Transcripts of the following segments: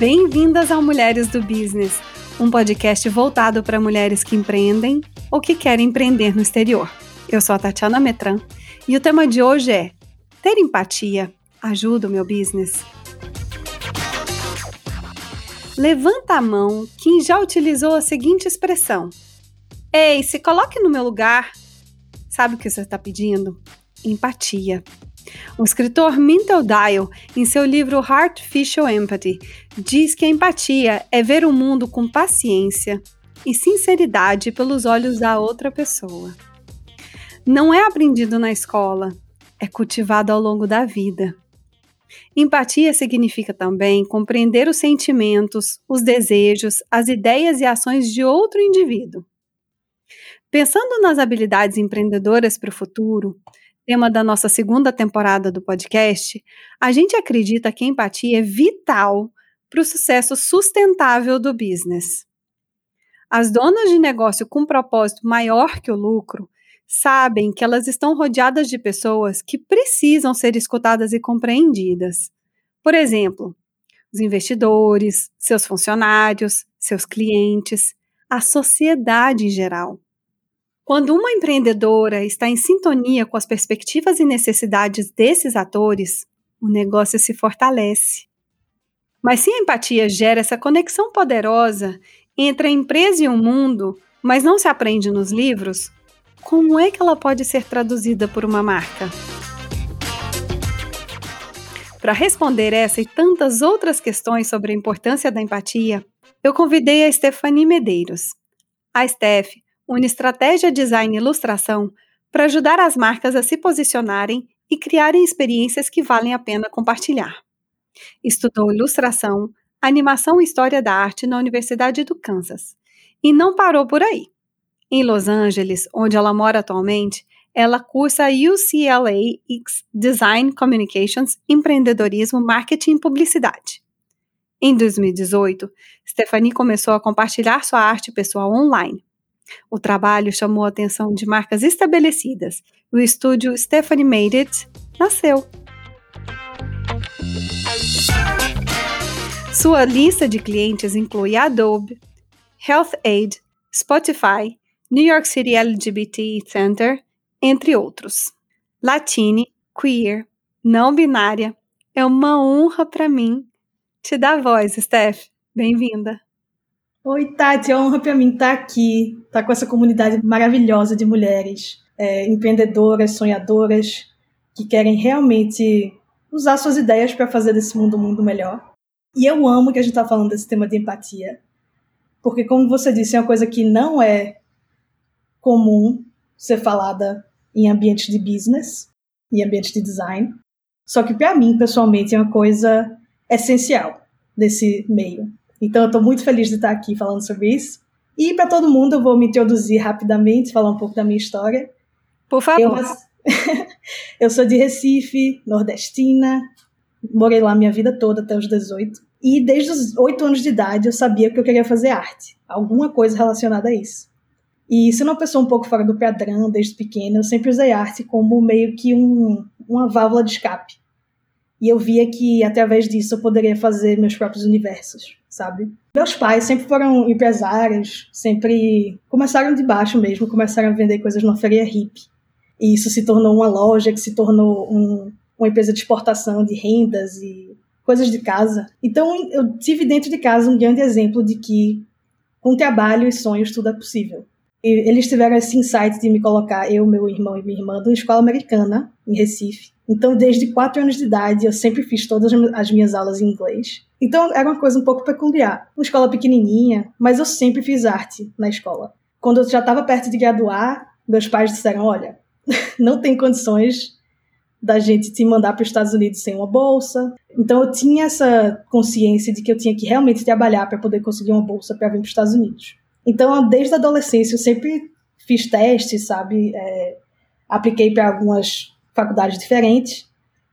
Bem-vindas ao Mulheres do Business, um podcast voltado para mulheres que empreendem ou que querem empreender no exterior. Eu sou a Tatiana Metran e o tema de hoje é Ter empatia ajuda o meu business? Levanta a mão quem já utilizou a seguinte expressão: Ei, se coloque no meu lugar. Sabe o que você está pedindo? Empatia. O escritor Mintel Dial, em seu livro Artificial Empathy, diz que a empatia é ver o mundo com paciência e sinceridade pelos olhos da outra pessoa. Não é aprendido na escola, é cultivado ao longo da vida. Empatia significa também compreender os sentimentos, os desejos, as ideias e ações de outro indivíduo. Pensando nas habilidades empreendedoras para o futuro, tema da nossa segunda temporada do podcast, a gente acredita que empatia é vital para o sucesso sustentável do business. As donas de negócio com propósito maior que o lucro sabem que elas estão rodeadas de pessoas que precisam ser escutadas e compreendidas. Por exemplo, os investidores, seus funcionários, seus clientes, a sociedade em geral. Quando uma empreendedora está em sintonia com as perspectivas e necessidades desses atores, o negócio se fortalece. Mas se a empatia gera essa conexão poderosa entre a empresa e o mundo, mas não se aprende nos livros, como é que ela pode ser traduzida por uma marca? Para responder essa e tantas outras questões sobre a importância da empatia, eu convidei a Stephanie Medeiros. A Steph une estratégia, design e ilustração para ajudar as marcas a se posicionarem e criarem experiências que valem a pena compartilhar. Estudou ilustração, animação e história da arte na Universidade do Kansas. E não parou por aí. Em Los Angeles, onde ela mora atualmente, ela cursa UCLA Design Communications, Empreendedorismo, Marketing e Publicidade. Em 2018, Stephanie começou a compartilhar sua arte pessoal online, o trabalho chamou a atenção de marcas estabelecidas. O estúdio Stephanie Made It nasceu. Sua lista de clientes inclui Adobe, Health Aid, Spotify, New York City LGBT Center, entre outros. Latine, queer, não binária, é uma honra para mim te dar voz, Steph. Bem-vinda. Oi, Tati, é honra para mim estar aqui, estar com essa comunidade maravilhosa de mulheres é, empreendedoras, sonhadoras, que querem realmente usar suas ideias para fazer desse mundo um mundo melhor. E eu amo que a gente está falando desse tema de empatia, porque, como você disse, é uma coisa que não é comum ser falada em ambientes de business, em ambientes de design, só que para mim, pessoalmente, é uma coisa essencial desse meio. Então eu estou muito feliz de estar aqui falando sobre isso. E para todo mundo, eu vou me introduzir rapidamente, falar um pouco da minha história. Por favor. Eu, eu sou de Recife, nordestina. Morei lá minha vida toda, até os 18. E desde os 8 anos de idade eu sabia que eu queria fazer arte. Alguma coisa relacionada a isso. E sendo uma pessoa um pouco fora do padrão desde pequena, eu sempre usei arte como meio que um, uma válvula de escape. E eu via que através disso eu poderia fazer meus próprios universos sabe? Meus pais sempre foram empresários, sempre começaram de baixo mesmo, começaram a vender coisas na feria hippie. E isso se tornou uma loja, que se tornou um, uma empresa de exportação de rendas e coisas de casa. Então eu tive dentro de casa um grande exemplo de que com trabalho e sonhos tudo é possível. E eles tiveram esse insight de me colocar, eu, meu irmão e minha irmã, numa escola americana, em Recife. Então, desde quatro anos de idade, eu sempre fiz todas as minhas aulas em inglês. Então era uma coisa um pouco peculiar. Uma escola pequenininha, mas eu sempre fiz arte na escola. Quando eu já estava perto de graduar, meus pais disseram: olha, não tem condições da gente te mandar para os Estados Unidos sem uma bolsa. Então eu tinha essa consciência de que eu tinha que realmente trabalhar para poder conseguir uma bolsa para vir para os Estados Unidos. Então desde a adolescência eu sempre fiz testes, sabe? É, apliquei para algumas faculdades diferentes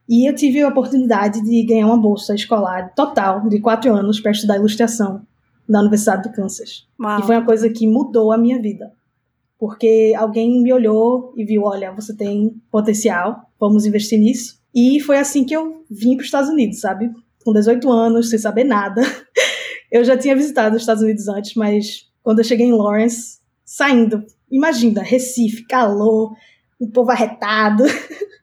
e eu tive a oportunidade de ganhar uma bolsa escolar total de quatro anos para estudar ilustração na Universidade do Kansas. Uau. E foi uma coisa que mudou a minha vida. Porque alguém me olhou e viu: olha, você tem potencial, vamos investir nisso. E foi assim que eu vim para os Estados Unidos, sabe? com 18 anos, sem saber nada. Eu já tinha visitado os Estados Unidos antes, mas quando eu cheguei em Lawrence, saindo, imagina, Recife, calor, um povo arretado,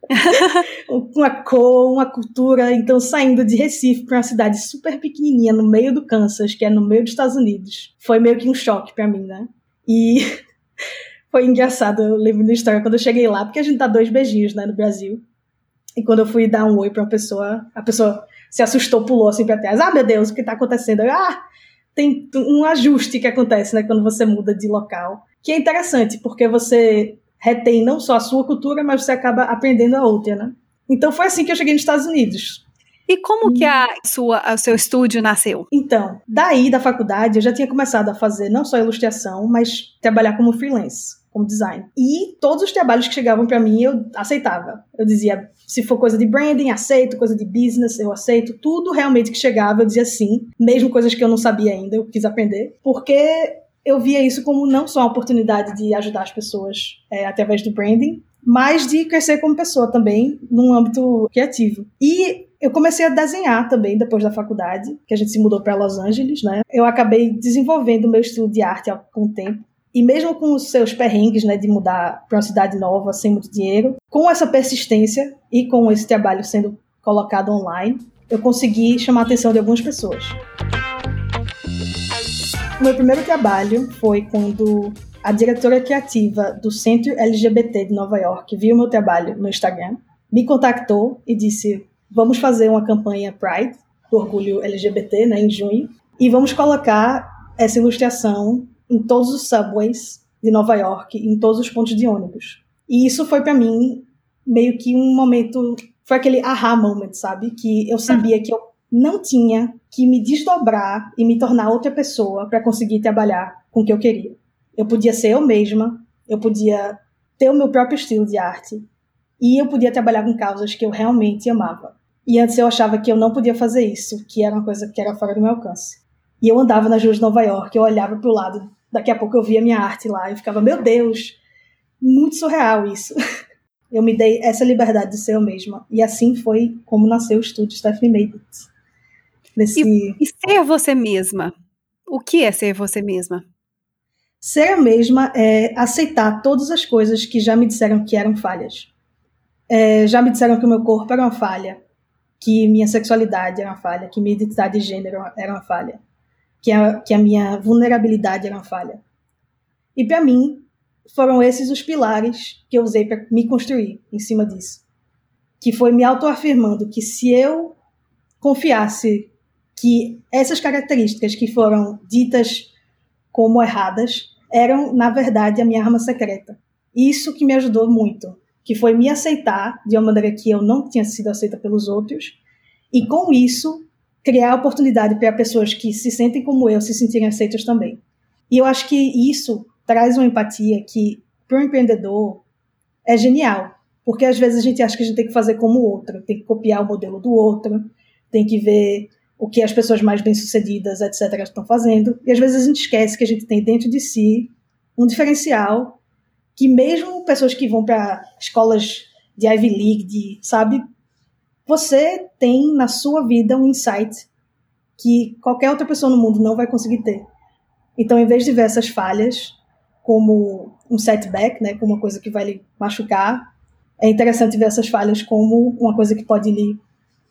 uma cor, uma cultura. Então, saindo de Recife para uma cidade super pequenininha no meio do Kansas, que é no meio dos Estados Unidos, foi meio que um choque para mim, né? E foi engraçado, eu lembro da história quando eu cheguei lá, porque a gente dá dois beijinhos, né, no Brasil. E quando eu fui dar um oi para uma pessoa, a pessoa se assustou, pulou assim para trás. Ah, meu Deus, o que tá acontecendo? Eu, ah, tem um ajuste que acontece, né, quando você muda de local, que é interessante, porque você retém não só a sua cultura, mas você acaba aprendendo a outra, né? Então foi assim que eu cheguei nos Estados Unidos. E como que a sua, o seu estúdio nasceu? Então, daí da faculdade eu já tinha começado a fazer não só ilustração, mas trabalhar como freelance, como design. E todos os trabalhos que chegavam para mim eu aceitava. Eu dizia, se for coisa de branding, aceito, coisa de business, eu aceito. Tudo realmente que chegava eu dizia sim, mesmo coisas que eu não sabia ainda, eu quis aprender, porque eu via isso como não só uma oportunidade de ajudar as pessoas é, através do branding, mas de crescer como pessoa também, num âmbito criativo. E eu comecei a desenhar também depois da faculdade, que a gente se mudou para Los Angeles, né? Eu acabei desenvolvendo meu estilo de arte com o tempo. E mesmo com os seus perrengues, né, de mudar para uma cidade nova sem muito dinheiro, com essa persistência e com esse trabalho sendo colocado online, eu consegui chamar a atenção de algumas pessoas. O meu primeiro trabalho foi quando a diretora criativa do Centro LGBT de Nova York viu meu trabalho no Instagram, me contactou e disse: vamos fazer uma campanha Pride, do orgulho LGBT, né, em junho, e vamos colocar essa ilustração em todos os subways de Nova York, em todos os pontos de ônibus. E isso foi para mim meio que um momento, foi aquele aha moment, sabe? Que eu sabia que eu não tinha que me desdobrar e me tornar outra pessoa para conseguir trabalhar com o que eu queria. Eu podia ser eu mesma, eu podia ter o meu próprio estilo de arte e eu podia trabalhar com causas que eu realmente amava. E antes eu achava que eu não podia fazer isso, que era uma coisa que era fora do meu alcance. E eu andava nas ruas de Nova York, eu olhava para o lado, daqui a pouco eu via minha arte lá e ficava, meu Deus, muito surreal isso. Eu me dei essa liberdade de ser eu mesma. E assim foi como nasceu o estúdio Stephanie Made It. Nesse... E, e ser você mesma? O que é ser você mesma? Ser eu mesma é aceitar todas as coisas que já me disseram que eram falhas. É, já me disseram que o meu corpo era uma falha, que minha sexualidade era uma falha, que minha identidade de gênero era uma falha, que a, que a minha vulnerabilidade era uma falha. E para mim, foram esses os pilares que eu usei para me construir em cima disso. Que foi me autoafirmando que se eu confiasse que essas características que foram ditas como erradas eram, na verdade, a minha arma secreta. Isso que me ajudou muito, que foi me aceitar de uma maneira que eu não tinha sido aceita pelos outros, e com isso criar oportunidade para pessoas que se sentem como eu se sentirem aceitas também. E eu acho que isso traz uma empatia que, para o empreendedor, é genial. Porque às vezes a gente acha que a gente tem que fazer como o outro, tem que copiar o modelo do outro, tem que ver o que as pessoas mais bem-sucedidas, etc., estão fazendo. E às vezes a gente esquece que a gente tem dentro de si um diferencial que mesmo pessoas que vão para escolas de Ivy League, de, sabe, você tem na sua vida um insight que qualquer outra pessoa no mundo não vai conseguir ter. Então, em vez de ver essas falhas como um setback, né, como uma coisa que vai lhe machucar, é interessante ver essas falhas como uma coisa que pode lhe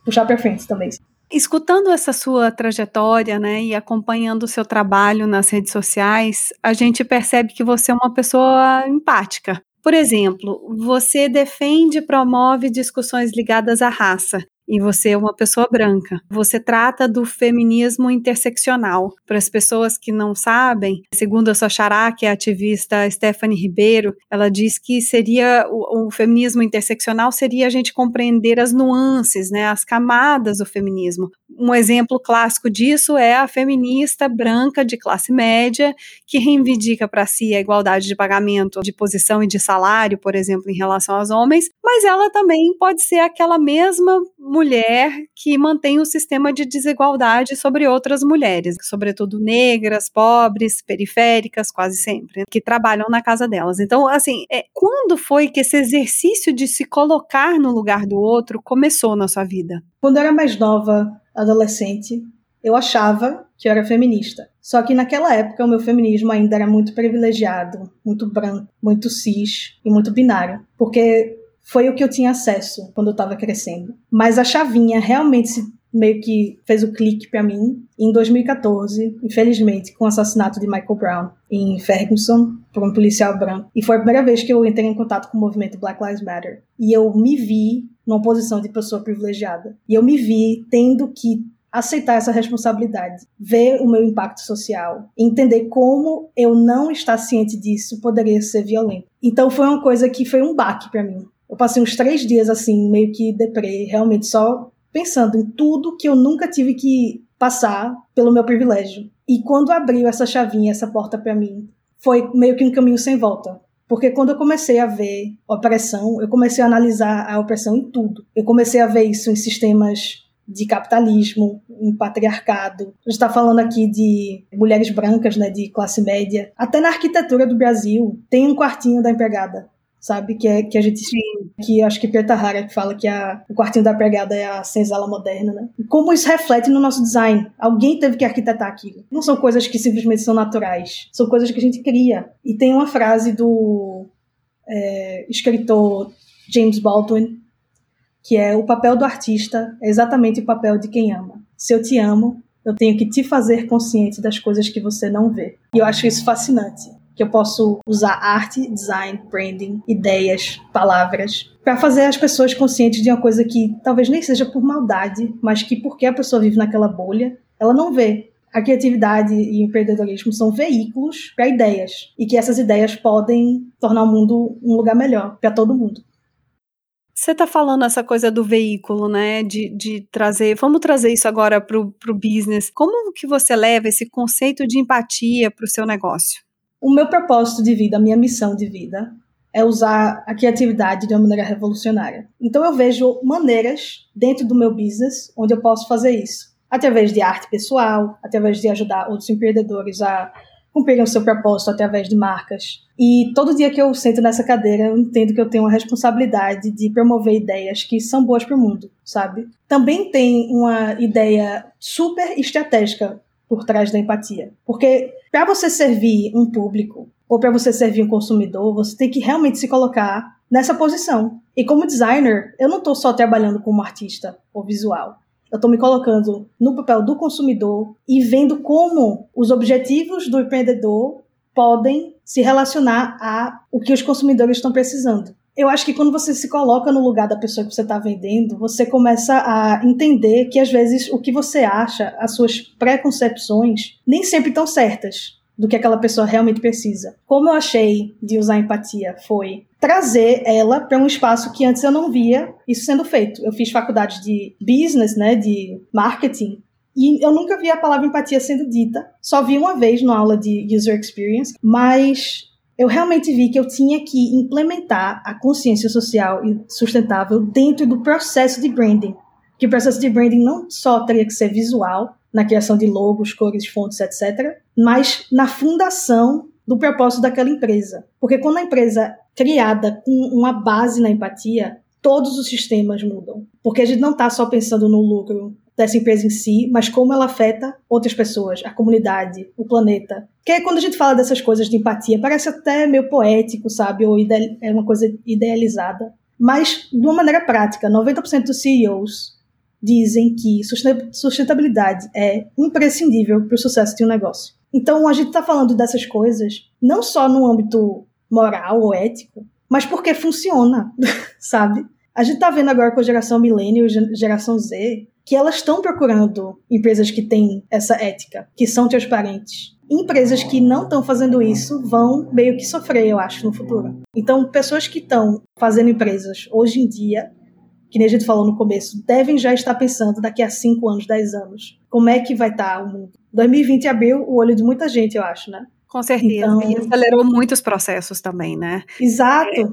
puxar para frente também. Escutando essa sua trajetória, né, e acompanhando o seu trabalho nas redes sociais, a gente percebe que você é uma pessoa empática. Por exemplo, você defende e promove discussões ligadas à raça e você é uma pessoa branca. Você trata do feminismo interseccional. Para as pessoas que não sabem, segundo a sua xará, que é a ativista Stephanie Ribeiro, ela diz que seria o, o, feminismo interseccional seria a gente compreender as nuances, né, as camadas do feminismo. Um exemplo clássico disso é a feminista branca de classe média que reivindica para si a igualdade de pagamento, de posição e de salário, por exemplo, em relação aos homens, mas ela também pode ser aquela mesma mulher que mantém o sistema de desigualdade sobre outras mulheres, sobretudo negras, pobres, periféricas, quase sempre, que trabalham na casa delas. Então, assim, é, quando foi que esse exercício de se colocar no lugar do outro começou na sua vida? Quando eu era mais nova, adolescente, eu achava que eu era feminista. Só que naquela época o meu feminismo ainda era muito privilegiado, muito branco, muito cis e muito binário, porque foi o que eu tinha acesso quando eu estava crescendo. Mas a chavinha realmente se meio que fez o clique para mim em 2014, infelizmente, com o assassinato de Michael Brown em Ferguson por um policial branco. E foi a primeira vez que eu entrei em contato com o movimento Black Lives Matter. E eu me vi numa posição de pessoa privilegiada. E eu me vi tendo que aceitar essa responsabilidade, ver o meu impacto social, entender como eu não estar ciente disso poderia ser violento. Então foi uma coisa que foi um baque para mim. Eu passei uns três dias assim, meio que deprê, realmente só pensando em tudo que eu nunca tive que passar pelo meu privilégio. E quando abriu essa chavinha, essa porta para mim, foi meio que um caminho sem volta. Porque quando eu comecei a ver opressão, eu comecei a analisar a opressão em tudo. Eu comecei a ver isso em sistemas de capitalismo, em patriarcado. A gente está falando aqui de mulheres brancas, né, de classe média. Até na arquitetura do Brasil tem um quartinho da empregada sabe? Que, é, que a gente. Que acho que Preta Hara que fala que a, o quartinho da pregada é a senzala moderna, né? Como isso reflete no nosso design? Alguém teve que arquitetar aquilo. Não são coisas que simplesmente são naturais. São coisas que a gente cria. E tem uma frase do é, escritor James Baldwin que é o papel do artista é exatamente o papel de quem ama. Se eu te amo, eu tenho que te fazer consciente das coisas que você não vê. E eu acho isso fascinante que eu posso usar arte, design, branding, ideias, palavras, para fazer as pessoas conscientes de uma coisa que talvez nem seja por maldade, mas que porque a pessoa vive naquela bolha, ela não vê. A criatividade e o empreendedorismo são veículos para ideias e que essas ideias podem tornar o mundo um lugar melhor para todo mundo. Você está falando essa coisa do veículo, né? De, de trazer. Vamos trazer isso agora para o business. Como que você leva esse conceito de empatia para o seu negócio? O meu propósito de vida, a minha missão de vida, é usar a criatividade de uma maneira revolucionária. Então eu vejo maneiras dentro do meu business onde eu posso fazer isso. Através de arte pessoal, através de ajudar outros empreendedores a cumprirem o seu propósito através de marcas. E todo dia que eu sento nessa cadeira, eu entendo que eu tenho uma responsabilidade de promover ideias que são boas para o mundo, sabe? Também tem uma ideia super estratégica por trás da empatia. Porque para você servir um público ou para você servir um consumidor, você tem que realmente se colocar nessa posição. E como designer, eu não estou só trabalhando como artista ou visual. Eu estou me colocando no papel do consumidor e vendo como os objetivos do empreendedor podem se relacionar a o que os consumidores estão precisando eu acho que quando você se coloca no lugar da pessoa que você está vendendo, você começa a entender que às vezes o que você acha, as suas preconcepções, nem sempre estão certas do que aquela pessoa realmente precisa. Como eu achei de usar empatia foi trazer ela para um espaço que antes eu não via isso sendo feito. Eu fiz faculdade de business, né, de marketing, e eu nunca vi a palavra empatia sendo dita. Só vi uma vez na aula de user experience, mas eu realmente vi que eu tinha que implementar a consciência social e sustentável dentro do processo de branding. Que o processo de branding não só teria que ser visual, na criação de logos, cores, fontes, etc., mas na fundação do propósito daquela empresa. Porque quando a empresa é criada com uma base na empatia, todos os sistemas mudam. Porque a gente não está só pensando no lucro dessa empresa em si, mas como ela afeta outras pessoas, a comunidade, o planeta. Que quando a gente fala dessas coisas de empatia, parece até meio poético, sabe? Ou é uma coisa idealizada. Mas, de uma maneira prática, 90% dos CEOs dizem que sustentabilidade é imprescindível para o sucesso de um negócio. Então, a gente está falando dessas coisas não só no âmbito moral ou ético, mas porque funciona, sabe? A gente está vendo agora com a geração millennial, geração Z, que elas estão procurando empresas que têm essa ética, que são transparentes. Empresas que não estão fazendo isso vão meio que sofrer, eu acho, no futuro. Então, pessoas que estão fazendo empresas hoje em dia, que nem a gente falou no começo, devem já estar pensando daqui a 5 anos, 10 anos, como é que vai estar tá o mundo. 2020 abriu o olho de muita gente, eu acho, né? Com certeza. Então, e acelerou muitos processos também, né? Exato. É,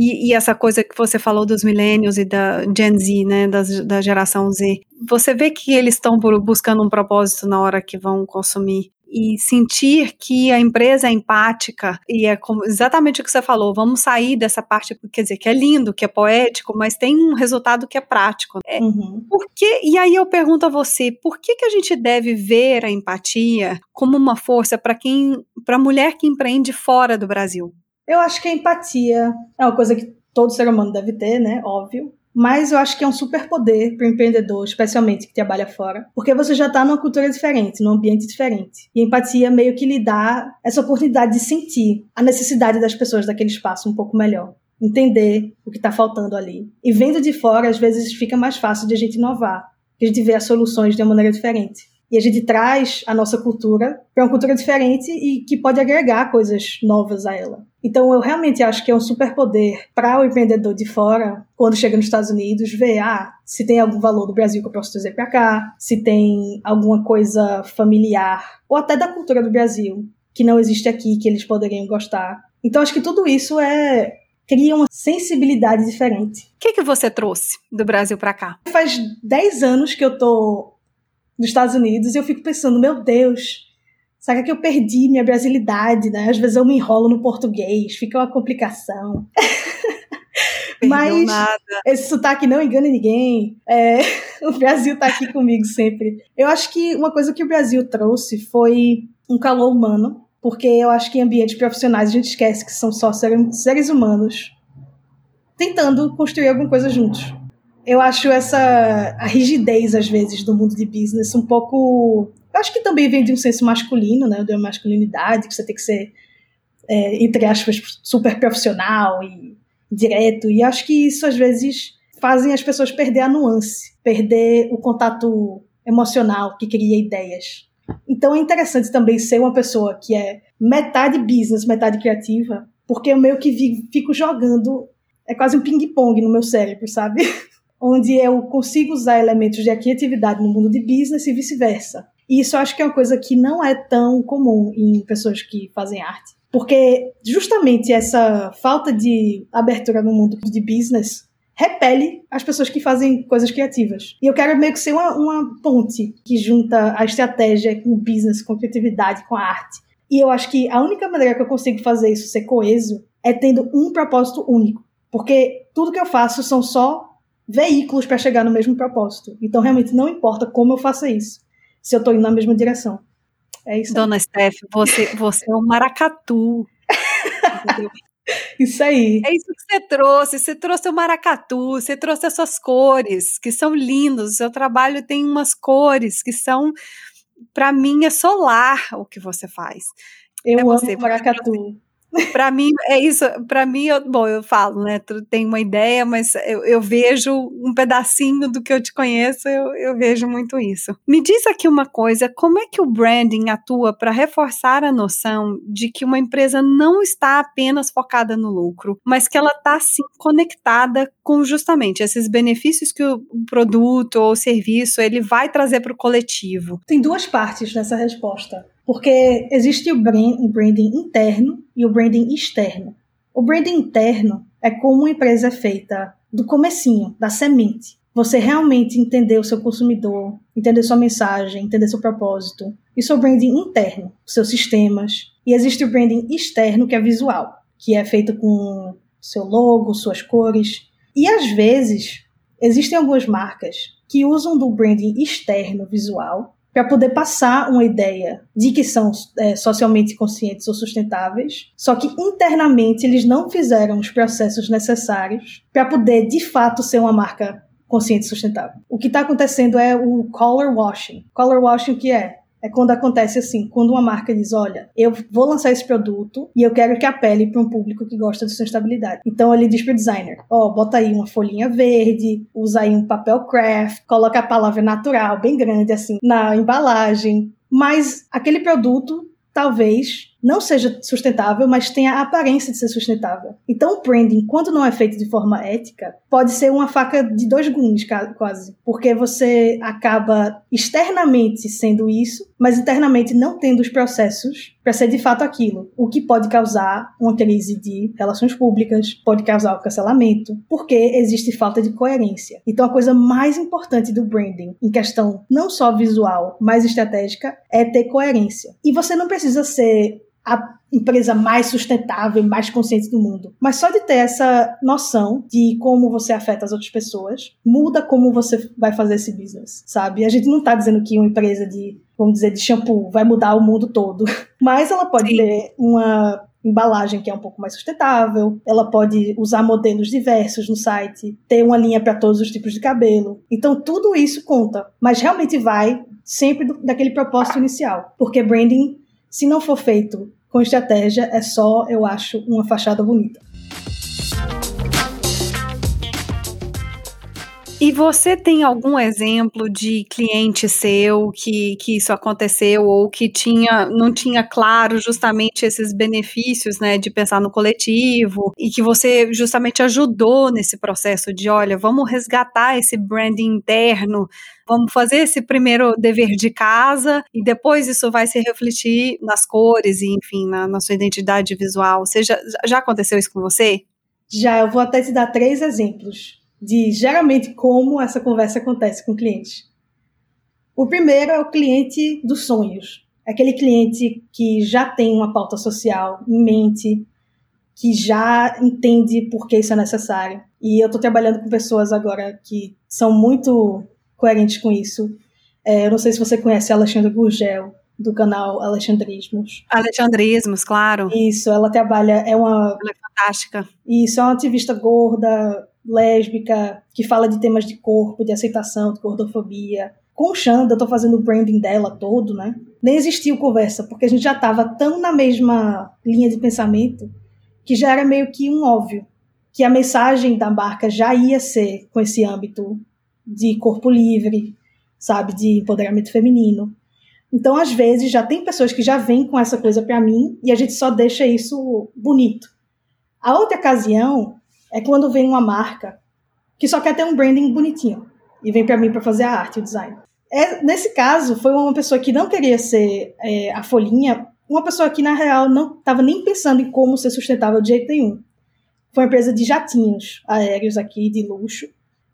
e, e, essa coisa que você falou dos millennials e da Gen Z, né, das, da geração Z, você vê que eles estão buscando um propósito na hora que vão consumir. e sentir que a empresa é empática e é como, exatamente o que você falou, vamos sair dessa parte, quer dizer, que é lindo, que é poético, mas tem um resultado que é prático. É, Uhum. por que, e aí eu pergunto a você, por que, que a gente deve ver a empatia como uma força para quem, para a mulher que empreende fora do Brasil? Eu acho que a empatia é uma coisa que todo ser humano deve ter, né? Óbvio. Mas eu acho que é um superpoder para o empreendedor, especialmente que trabalha fora, porque você já está numa cultura diferente, num ambiente diferente. E a empatia meio que lhe dá essa oportunidade de sentir a necessidade das pessoas daquele espaço um pouco melhor. Entender o que está faltando ali. E vendo de fora, às vezes fica mais fácil de a gente inovar, de a gente ver as soluções de uma maneira diferente. E a gente traz a nossa cultura para uma cultura diferente e que pode agregar coisas novas a ela. Então, eu realmente acho que é um superpoder para o empreendedor de fora, quando chega nos Estados Unidos, ver ah, se tem algum valor do Brasil que eu posso trazer para cá, se tem alguma coisa familiar, ou até da cultura do Brasil, que não existe aqui, que eles poderiam gostar. Então, acho que tudo isso é cria uma sensibilidade diferente. O que, que você trouxe do Brasil para cá? Faz 10 anos que eu tô nos Estados Unidos e eu fico pensando, meu Deus, será que eu perdi minha brasilidade, né? Às vezes eu me enrolo no português, fica uma complicação. Mas nada. esse sotaque não engana ninguém. É, o Brasil tá aqui comigo sempre. Eu acho que uma coisa que o Brasil trouxe foi um calor humano, porque eu acho que em ambientes profissionais a gente esquece que são só seres humanos tentando construir alguma coisa juntos eu acho essa a rigidez às vezes do mundo de business um pouco eu acho que também vem de um senso masculino né de uma masculinidade que você tem que ser é, entre aspas super profissional e direto e acho que isso às vezes fazem as pessoas perder a nuance perder o contato emocional que cria ideias. Então é interessante também ser uma pessoa que é metade business metade criativa porque eu meio que fico jogando é quase um ping-pong no meu cérebro sabe onde eu consigo usar elementos de criatividade no mundo de business e vice-versa. E isso eu acho que é uma coisa que não é tão comum em pessoas que fazem arte. Porque justamente essa falta de abertura no mundo de business repele as pessoas que fazem coisas criativas. E eu quero meio que ser uma, uma ponte que junta a estratégia com o business, com a criatividade, com a arte. E eu acho que a única maneira que eu consigo fazer isso ser coeso é tendo um propósito único. Porque tudo que eu faço são só veículos para chegar no mesmo propósito. Então, realmente, não importa como eu faça isso, se eu estou indo na mesma direção. É isso. Dona Steph, você, você é um maracatu. Isso aí. É isso que você trouxe. Você trouxe o maracatu, você trouxe as suas cores, que são lindas. O seu trabalho tem umas cores que são, para mim, é solar o que você faz. Eu é amo você, maracatu. Para mim, é isso. Para mim, eu, bom, eu falo, né? Tem uma ideia, mas eu, eu, vejo um pedacinho do que eu te conheço, eu, eu, vejo muito isso. Me diz aqui uma coisa: como é que o branding atua para reforçar a noção de que uma empresa não está apenas focada no lucro, mas que ela está sim conectada com justamente esses benefícios que o produto ou o serviço ele vai trazer para o coletivo? Tem duas partes nessa resposta. Porque existe o branding interno e o branding externo. O branding interno é como uma empresa é feita do comecinho, da semente. Você realmente entender o seu consumidor, entender sua mensagem, entender seu propósito. Isso é o branding interno, seus sistemas. E existe o branding externo, que é visual, que é feito com seu logo, suas cores. E às vezes, existem algumas marcas que usam do branding externo visual para poder passar uma ideia de que são é, socialmente conscientes ou sustentáveis, só que internamente eles não fizeram os processos necessários para poder de fato ser uma marca consciente e sustentável. O que está acontecendo é o color washing. Color washing o que é? É quando acontece assim, quando uma marca diz, olha, eu vou lançar esse produto e eu quero que apele para um público que gosta de sustentabilidade. Então ele diz para o designer, ó, oh, bota aí uma folhinha verde, usa aí um papel craft, coloca a palavra natural bem grande assim na embalagem. Mas aquele produto talvez não seja sustentável, mas tenha a aparência de ser sustentável. Então, o branding, quando não é feito de forma ética, pode ser uma faca de dois gumes, quase. Porque você acaba externamente sendo isso, mas internamente não tendo os processos para ser de fato aquilo, o que pode causar uma crise de relações públicas, pode causar o cancelamento, porque existe falta de coerência. Então, a coisa mais importante do branding, em questão não só visual, mas estratégica, é ter coerência. E você não precisa ser a empresa mais sustentável, mais consciente do mundo. Mas só de ter essa noção de como você afeta as outras pessoas, muda como você vai fazer esse business, sabe? A gente não está dizendo que uma empresa de, vamos dizer, de shampoo vai mudar o mundo todo. Mas ela pode Sim. ter uma embalagem que é um pouco mais sustentável, ela pode usar modelos diversos no site, ter uma linha para todos os tipos de cabelo. Então tudo isso conta, mas realmente vai sempre do, daquele propósito inicial, porque branding se não for feito com estratégia, é só, eu acho, uma fachada bonita. E você tem algum exemplo de cliente seu que, que isso aconteceu ou que tinha não tinha claro justamente esses benefícios, né, de pensar no coletivo e que você justamente ajudou nesse processo de, olha, vamos resgatar esse branding interno, vamos fazer esse primeiro dever de casa e depois isso vai se refletir nas cores e, enfim, na, na sua identidade visual. Você já, já aconteceu isso com você? Já, eu vou até te dar três exemplos de geralmente como essa conversa acontece com o cliente. O primeiro é o cliente dos sonhos. Aquele cliente que já tem uma pauta social em mente, que já entende por que isso é necessário. E eu estou trabalhando com pessoas agora que são muito coerentes com isso. É, eu não sei se você conhece a Alexandra Gurgel, do canal Alexandrismos. Alexandrismos, claro. Isso, ela trabalha, é uma... Ela é fantástica. Isso, é uma ativista gorda, lésbica, que fala de temas de corpo, de aceitação, de gordofobia. Com Xanda, eu tô fazendo o branding dela todo, né? Nem existiu conversa, porque a gente já tava tão na mesma linha de pensamento que já era meio que um óbvio que a mensagem da marca já ia ser com esse âmbito de corpo livre, sabe, de empoderamento feminino. Então, às vezes, já tem pessoas que já vêm com essa coisa para mim e a gente só deixa isso bonito. A outra ocasião é quando vem uma marca que só quer ter um branding bonitinho e vem para mim para fazer a arte, o design. É, nesse caso, foi uma pessoa que não queria ser é, a folhinha, uma pessoa que na real não estava nem pensando em como ser sustentável de jeito nenhum. Foi uma empresa de jatinhos aéreos aqui, de luxo.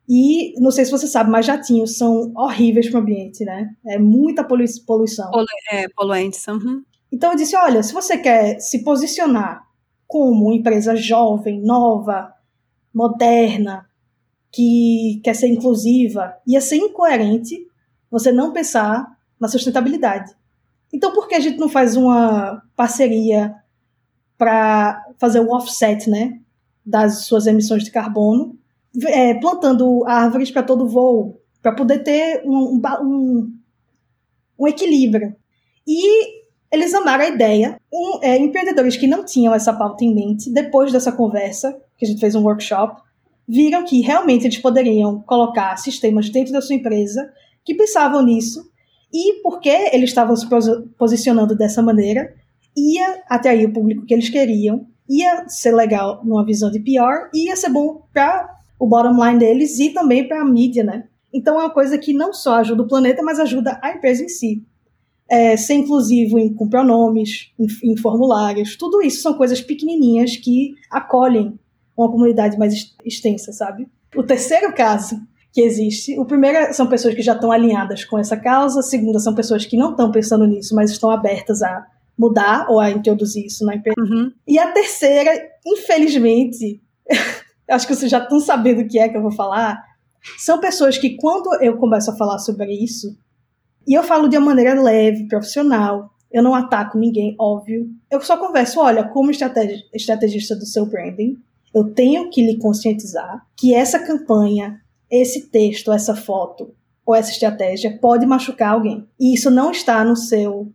E não sei se você sabe, mas jatinhos são horríveis para o ambiente, né? É muita poluição. Polu é, poluentes. Uhum. Então eu disse: olha, se você quer se posicionar como empresa jovem, nova, moderna, que quer ser inclusiva, ia ser incoerente você não pensar na sustentabilidade. Então, por que a gente não faz uma parceria para fazer o offset né, das suas emissões de carbono, é, plantando árvores para todo voo, para poder ter um, um, um, equilíbrio? E eles amaram a ideia. Um, é, empreendedores que não tinham essa pauta em mente, depois dessa conversa, que a gente fez um workshop, viram que realmente eles poderiam colocar sistemas dentro da sua empresa que pensavam nisso e porque eles estavam se posicionando dessa maneira, ia atrair o público que eles queriam, ia ser legal numa visão de e ia ser bom para o bottom line deles e também para a mídia, né? Então é uma coisa que não só ajuda o planeta, mas ajuda a empresa em si. É, ser inclusivo em, com pronomes, em, em formulários, tudo isso são coisas pequenininhas que acolhem uma comunidade mais extensa, sabe? O terceiro caso que existe, o primeiro são pessoas que já estão alinhadas com essa causa, a segunda são pessoas que não estão pensando nisso, mas estão abertas a mudar ou a introduzir isso na empresa. Uhum. E a terceira, infelizmente, acho que vocês já estão sabendo o que é que eu vou falar, são pessoas que quando eu começo a falar sobre isso, e eu falo de uma maneira leve, profissional, eu não ataco ninguém, óbvio. Eu só converso, olha, como estrategista do seu branding, eu tenho que lhe conscientizar que essa campanha, esse texto, essa foto ou essa estratégia pode machucar alguém. E isso não está no seu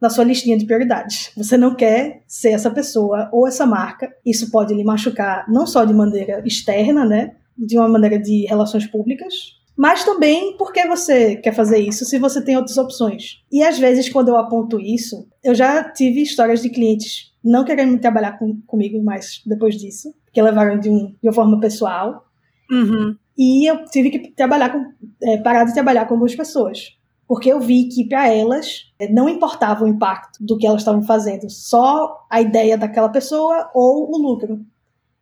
na sua listinha de prioridades. Você não quer ser essa pessoa ou essa marca. Isso pode lhe machucar não só de maneira externa, né, de uma maneira de relações públicas, Mas também por que você quer fazer isso se você tem outras opções? E às vezes, quando eu aponto isso, eu já tive histórias de clientes não querendo trabalhar com, comigo mais depois disso, que levaram de, um, de uma forma pessoal. Uhum. E eu tive que trabalhar com, é, parar de trabalhar com algumas pessoas. Porque eu vi que para elas é, não importava o impacto do que elas estavam fazendo, só a ideia daquela pessoa ou o lucro.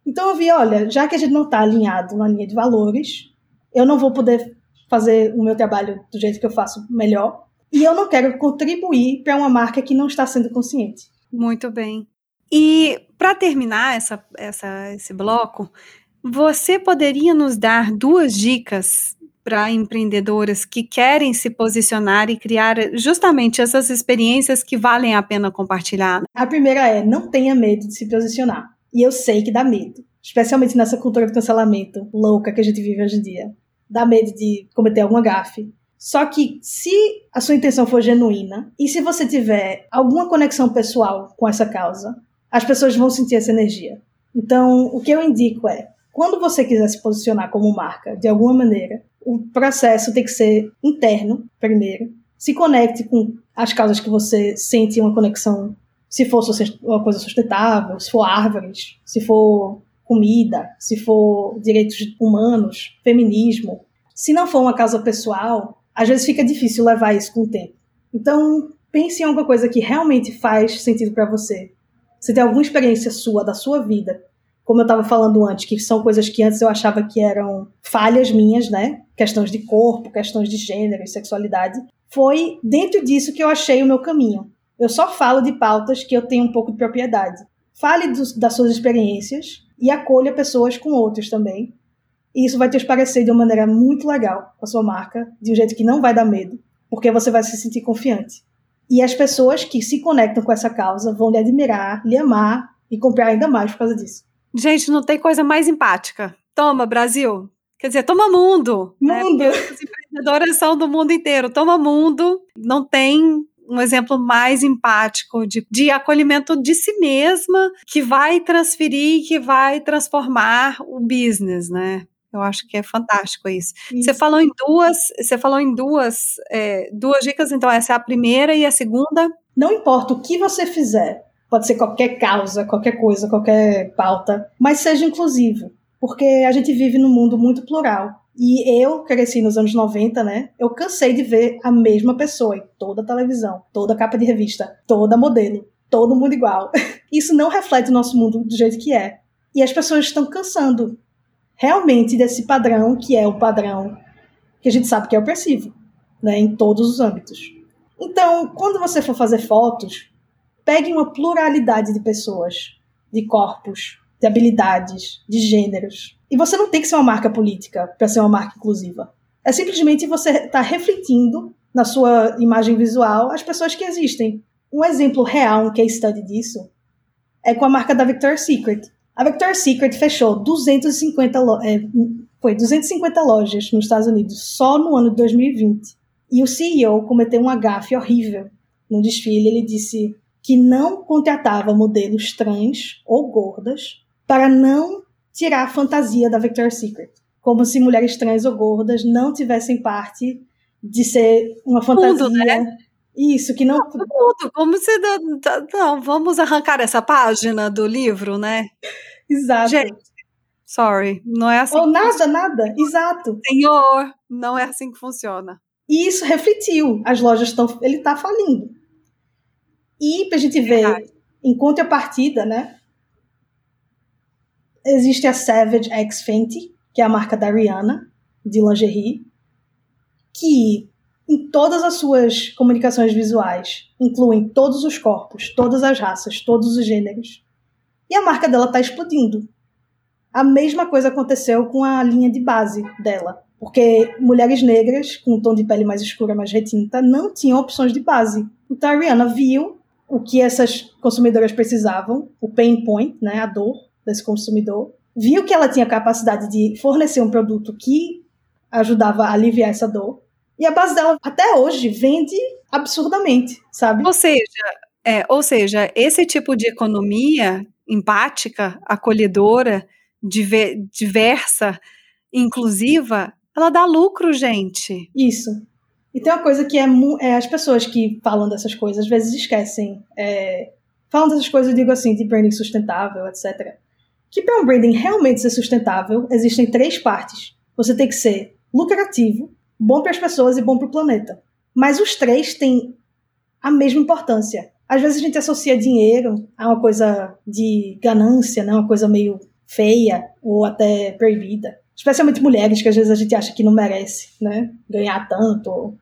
Então eu vi, olha, já que a gente não está alinhado na linha de valores, eu não vou poder fazer o meu trabalho do jeito que eu faço melhor. E eu não quero contribuir para uma marca que não está sendo consciente. Muito bem. E para terminar essa, essa, esse bloco, você poderia nos dar duas dicas para empreendedoras que querem se posicionar e criar justamente essas experiências que valem a pena compartilhar? A primeira é: não tenha medo de se posicionar. E eu sei que dá medo, especialmente nessa cultura do cancelamento louca que a gente vive hoje em dia dá medo de cometer alguma gafe. Só que se a sua intenção for genuína e se você tiver alguma conexão pessoal com essa causa, as pessoas vão sentir essa energia. Então, o que eu indico é, quando você quiser se posicionar como marca, de alguma maneira, o processo tem que ser interno, primeiro. Se conecte com as causas que você sente uma conexão, se for uma coisa sustentável, se for árvores, se for comida, se for direitos humanos, feminismo. Se não for uma causa pessoal, às vezes fica difícil levar isso com o tempo. Então, pense em alguma coisa que realmente faz sentido para você. Você tem alguma experiência sua, da sua vida, como eu estava falando antes, que são coisas que antes eu achava que eram falhas minhas, né? Questões de corpo, questões de gênero e sexualidade. Foi dentro disso que eu achei o meu caminho. Eu só falo de pautas que eu tenho um pouco de propriedade. Fale dos, das suas experiências e acolha pessoas com outras também. E isso vai te parecer de uma maneira muito legal com a sua marca, de um jeito que não vai dar medo, porque você vai se sentir confiante. E as pessoas que se conectam com essa causa vão lhe admirar, lhe amar e comprar ainda mais por causa disso. Gente, não tem coisa mais empática. Toma, Brasil. Quer dizer, toma mundo. Né? Mundo. Né? As empreendedoras são do mundo inteiro. Toma mundo. Não tem um exemplo mais empático de, de acolhimento de si mesma que vai transferir, que vai transformar o business, né? Eu acho que é fantástico isso. isso. Você falou em duas, você falou em duas, é, duas dicas, então essa é a primeira e a segunda. Não importa o que você fizer, pode ser qualquer causa, qualquer coisa, qualquer pauta, mas seja inclusivo, porque a gente vive num mundo muito plural. E eu cresci nos anos 90, né? Eu cansei de ver a mesma pessoa em toda televisão, toda capa de revista, toda modelo, todo mundo igual. Isso não reflete o nosso mundo do jeito que é. E as pessoas estão cansando realmente desse padrão que é o padrão que a gente sabe que é opressivo, né, em todos os âmbitos. Então, quando você for fazer fotos, pegue uma pluralidade de pessoas, de corpos, de habilidades, de gêneros. E você não tem que ser uma marca política para ser uma marca inclusiva. É simplesmente você estar tá refletindo na sua imagem visual as pessoas que existem. Um exemplo real, um case study disso, é com a marca da Victoria's Secret. A Victoria's Secret fechou 250, é, foi 250 lojas nos Estados Unidos só no ano de 2020. E o CEO cometeu um agafe horrível no desfile. Ele disse que não contratava modelos trans ou gordas para não tirar a fantasia da Victoria's Secret. Como se mulheres trans ou gordas não tivessem parte de ser uma fantasia. Tudo, né? Isso, que não. Tudo, como se. Não, vamos arrancar essa página do livro, né? Exato. Gente, sorry, não é assim. Ou nada, nada, exato. Senhor, não é assim que funciona. E isso refletiu. As lojas estão. Ele está falindo. E para a gente ver, em contrapartida, né? Existe a Savage X Fenty, que é a marca da Rihanna, de lingerie, que em todas as suas comunicações visuais incluem todos os corpos, todas as raças, todos os gêneros. E a marca dela está explodindo. A mesma coisa aconteceu com a linha de base dela, porque mulheres negras com um tom de pele mais escura, mais retinta, não tinham opções de base. Então a Rihanna viu o que essas consumidoras precisavam, o pain point, né, a dor, desse consumidor, viu que ela tinha capacidade de fornecer um produto que ajudava a aliviar essa dor, e a base dela até hoje vende absurdamente, sabe? Ou seja, é, ou seja, esse tipo de economia empática, acolhedora, diver, diversa, inclusiva, Ela dá lucro, gente. Isso. E tem uma coisa que é, é as pessoas que falam dessas coisas às vezes esquecem. É, falam dessas coisas, eu digo assim, de branding sustentável, etc. Que para um branding realmente ser sustentável, existem três partes. Você tem que ser lucrativo, bom para as pessoas e bom para o planeta. Mas os três têm a mesma importância. Às vezes a gente associa dinheiro a uma coisa de ganância, né? uma coisa meio feia ou até proibida. Especialmente mulheres, que às vezes a gente acha que não merece né? ganhar tanto.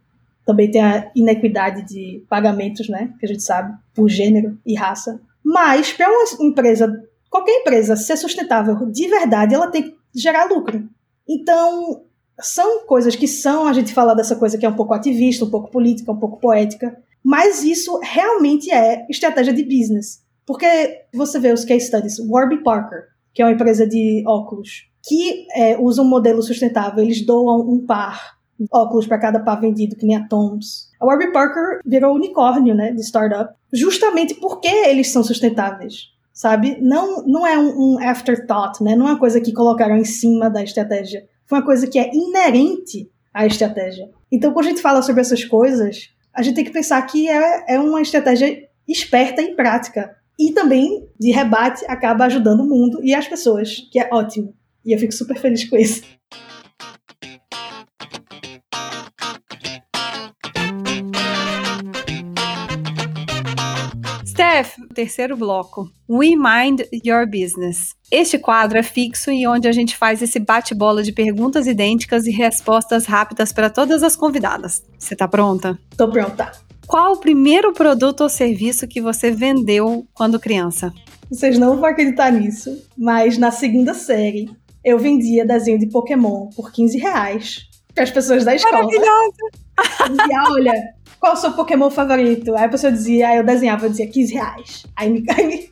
Também tem a inequidade de pagamentos, né? que a gente sabe, por gênero e raça. Mas para uma empresa, qualquer empresa ser sustentável de verdade, ela tem que gerar lucro. Então, são coisas que são, a gente fala dessa coisa que é um pouco ativista, um pouco política, um pouco poética, mas isso realmente é estratégia de business. Porque você vê os case studies, Warby Parker, que é uma empresa de óculos, que é, usa um modelo sustentável, eles doam um par de óculos para cada par vendido, que nem a Toms. A Warby Parker virou unicórnio né, de startup, justamente porque eles são sustentáveis sabe? Não, não é um, um, afterthought, né? Não é uma coisa que colocaram em cima da estratégia. Foi uma coisa que é inerente à estratégia. Então, quando a gente fala sobre essas coisas, a gente tem que pensar que é, é uma estratégia esperta e prática. E também, de rebate, acaba ajudando o mundo e as pessoas, que é ótimo. E eu fico super feliz com isso. Terceiro bloco. We Mind Your Business. Este quadro é fixo e onde a gente faz esse bate-bola de perguntas idênticas e respostas rápidas para todas as convidadas. Você tá pronta? Tô pronta. Qual o primeiro produto ou serviço que você vendeu quando criança? Vocês não vão acreditar nisso, mas na segunda série eu vendia desenho de Pokémon por 15 reais para as pessoas da escola. Maravilhosa! E olha, qual o seu Pokémon favorito? Aí a pessoa dizia, aí eu desenhava, eu dizia 15 reais. Aí me, aí me...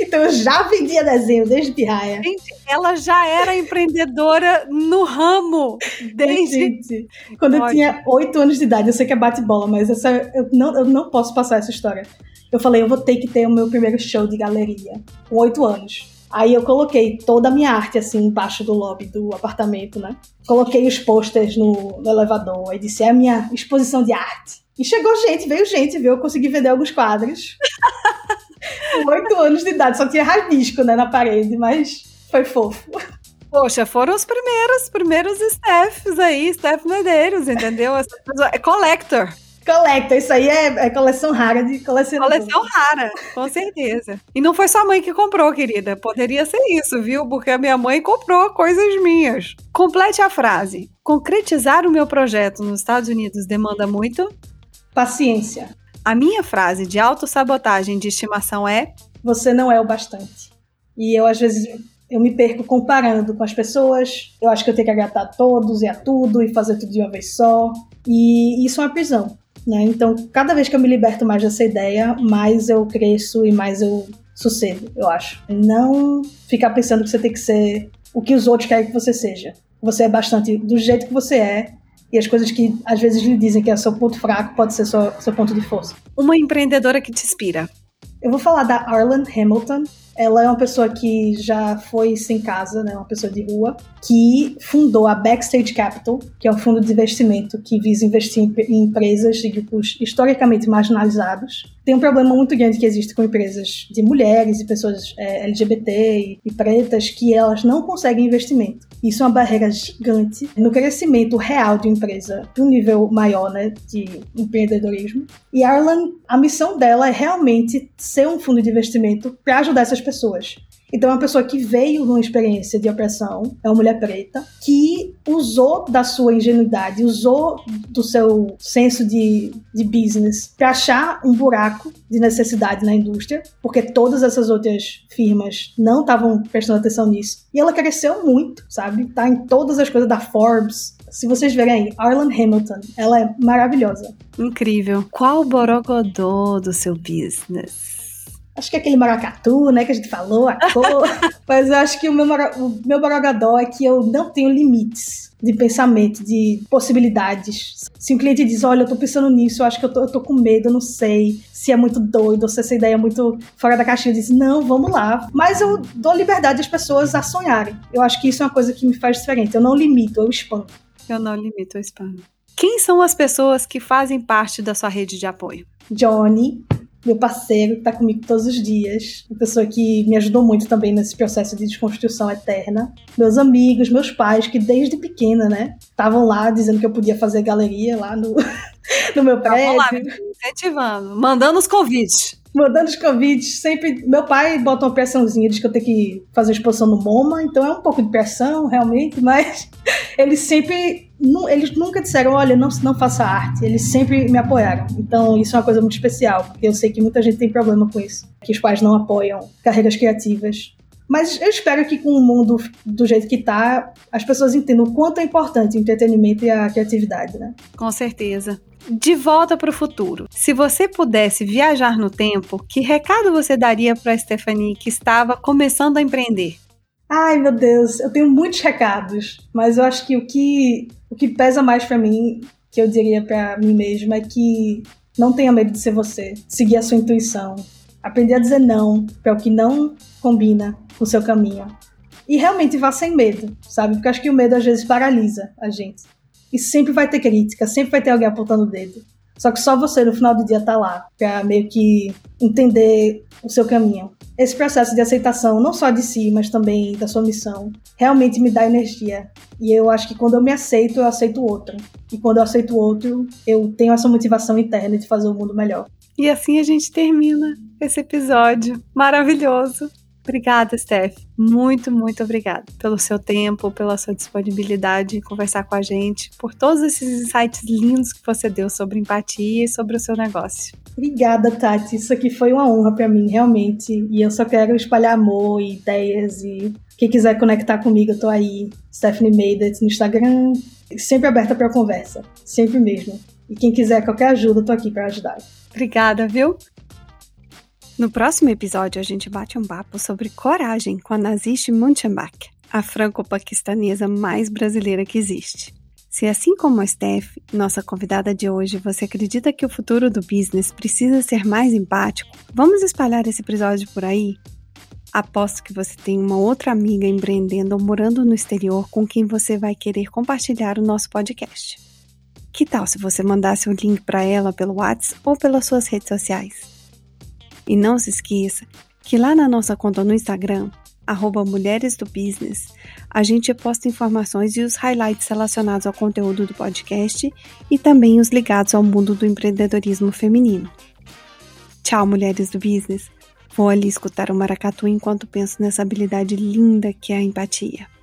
Então eu já vendia desenho desde pirraia. Gente, ela já era empreendedora no ramo desde. Gente, quando eu tinha 8 anos de idade, eu sei que é bate-bola, mas essa, eu, não, eu não posso passar essa história. Eu falei, eu vou ter que ter o meu primeiro show de galeria, com 8 anos. Aí eu coloquei toda a minha arte assim embaixo do lobby do apartamento, né? Coloquei os posters no, no elevador, aí disse: é a minha exposição de arte. E chegou gente, veio gente, viu? Eu consegui vender alguns quadros. Com oito anos de idade, só tinha rabisco, né, na parede, mas foi fofo. Poxa, foram os primeiros, primeiros Stephs aí, Steph Medeiros, entendeu? É collector. Collector, isso aí é, é, coleção rara de colecionador. Coleção rara, com certeza. E não foi sua mãe que comprou, querida. Poderia ser isso, viu? Porque a minha mãe comprou coisas minhas. Complete a frase. Concretizar o meu projeto nos Estados Unidos demanda muito? Paciência. A minha frase de autossabotagem de estimação é: Você não é o bastante. E eu, às vezes, eu me perco comparando com as pessoas. Eu acho que eu tenho que agradar a todos e a tudo e fazer tudo de uma vez só. E isso é uma prisão. Né? Então, cada vez que eu me liberto mais dessa ideia, mais eu cresço e mais eu sossego, eu acho. Não ficar pensando que você tem que ser o que os outros querem que você seja. Você é bastante do jeito que você é e as coisas que às vezes lhe dizem que é seu ponto fraco pode ser seu, seu ponto de força. Uma empreendedora que te inspira. Eu vou falar da Arlen Hamilton. Ela é uma pessoa que já foi sem casa, né, uma pessoa de rua, que fundou a Backstage Capital, que é um fundo de investimento que visa investir em empresas de grupos historicamente marginalizados tem um problema muito grande que existe com empresas de mulheres e pessoas é, LGBT e, e, pretas que elas não conseguem investimento. Isso é uma barreira gigante no crescimento real de uma empresa de um nível maior, né, de empreendedorismo. E a Arlan, a missão dela é realmente ser um fundo de investimento para ajudar essas pessoas. Então, é uma pessoa que veio numa experiência de opressão, é uma mulher preta, que usou da sua ingenuidade, usou do seu senso de, de business para achar um buraco de necessidade na indústria, porque todas essas outras firmas não estavam prestando atenção nisso. E ela cresceu muito, sabe? Tá em todas as coisas da Forbes, se vocês verem aí, Arlan Hamilton, ela é maravilhosa. Incrível. Qual o borogodó do seu business? Acho que é aquele maracatu, né, que a gente falou, a cor. Mas eu acho que o meu, o meu borogodó é que eu não tenho limites de pensamento, de possibilidades. Se um cliente diz, olha, eu tô pensando nisso, eu acho que eu tô, eu tô com medo, eu não sei se é muito doido, ou se essa ideia é muito fora da caixinha, eu disse, não, vamos lá. Mas eu dou liberdade às pessoas a sonharem. Eu acho que isso é uma coisa que me faz diferente. Eu não limito, eu expando. Eu não limito o spam. Quem são as pessoas que fazem parte da sua rede de apoio? Johnny, meu parceiro, que está comigo todos os dias, uma pessoa que me ajudou muito também nesse processo de desconstrução eterna. Meus amigos, meus pais, que desde pequena, né, estavam lá dizendo que eu podia fazer galeria lá no, no meu prédio. Vamos lá, incentivando, mandando os convites mandando os convites, sempre. Meu pai bota uma pressãozinha, diz que eu tenho que fazer exposição no MoMA, então é um pouco de pressão, realmente, mas eles sempre. Eles nunca disseram, olha, não, não faça arte. Eles sempre me apoiaram. Então, isso é uma coisa muito especial, porque eu sei que muita gente tem problema com isso. Que os pais não apoiam carreiras criativas. Mas eu espero que com o mundo do jeito que tá, as pessoas entendam o quanto é importante o entretenimento e a criatividade, né? Com certeza. De volta para o futuro. Se você pudesse viajar no tempo, que recado você daria para Stephanie que estava começando a empreender? Ai, meu Deus, eu tenho muitos recados, mas eu acho que o que, o que pesa mais para mim, que eu diria para mim mesma, é que não tenha medo de ser você, seguir a sua intuição, aprender a dizer não para o que não combina com o seu caminho. E realmente vá sem medo, sabe? Porque acho que o medo às vezes paralisa a gente. E sempre vai ter crítica, sempre vai ter alguém apontando o dedo. Só que só você no final do dia tá lá, pra meio que entender o seu caminho. Esse processo de aceitação, não só de si, mas também da sua missão, realmente me dá energia. E eu acho que quando eu me aceito, eu aceito o outro. E quando eu aceito o outro, eu tenho essa motivação interna de fazer o mundo melhor. E assim a gente termina esse episódio maravilhoso. Obrigada, Steph. Muito, muito obrigada pelo seu tempo, pela sua disponibilidade em conversar com a gente, por todos esses insights lindos que você deu sobre empatia e sobre o seu negócio. Obrigada, Tati. Isso aqui foi uma honra para mim, realmente. E eu só quero espalhar amor e ideias. E quem quiser conectar comigo, eu tô aí. Stephanie Made no Instagram. Sempre aberta para conversa. Sempre mesmo. E quem quiser qualquer ajuda, eu tô aqui para ajudar. Obrigada, viu? No próximo episódio, a gente bate um papo sobre coragem com a Nazish Munchenbach, a franco-paquistanesa mais brasileira que existe. Se assim como a Steph, nossa convidada de hoje, você acredita que o futuro do business precisa ser mais empático, vamos espalhar esse episódio por aí? Aposto que você tem uma outra amiga empreendendo ou morando no exterior com quem você vai querer compartilhar o nosso podcast. Que tal se você mandasse o link para ela pelo WhatsApp ou pelas suas redes sociais? E não se esqueça que lá na nossa conta no Instagram, arroba Mulheres do Business, a gente posta informações e os highlights relacionados ao conteúdo do podcast e também os ligados ao mundo do empreendedorismo feminino. Tchau, mulheres do business! Vou ali escutar o maracatu enquanto penso nessa habilidade linda que é a empatia.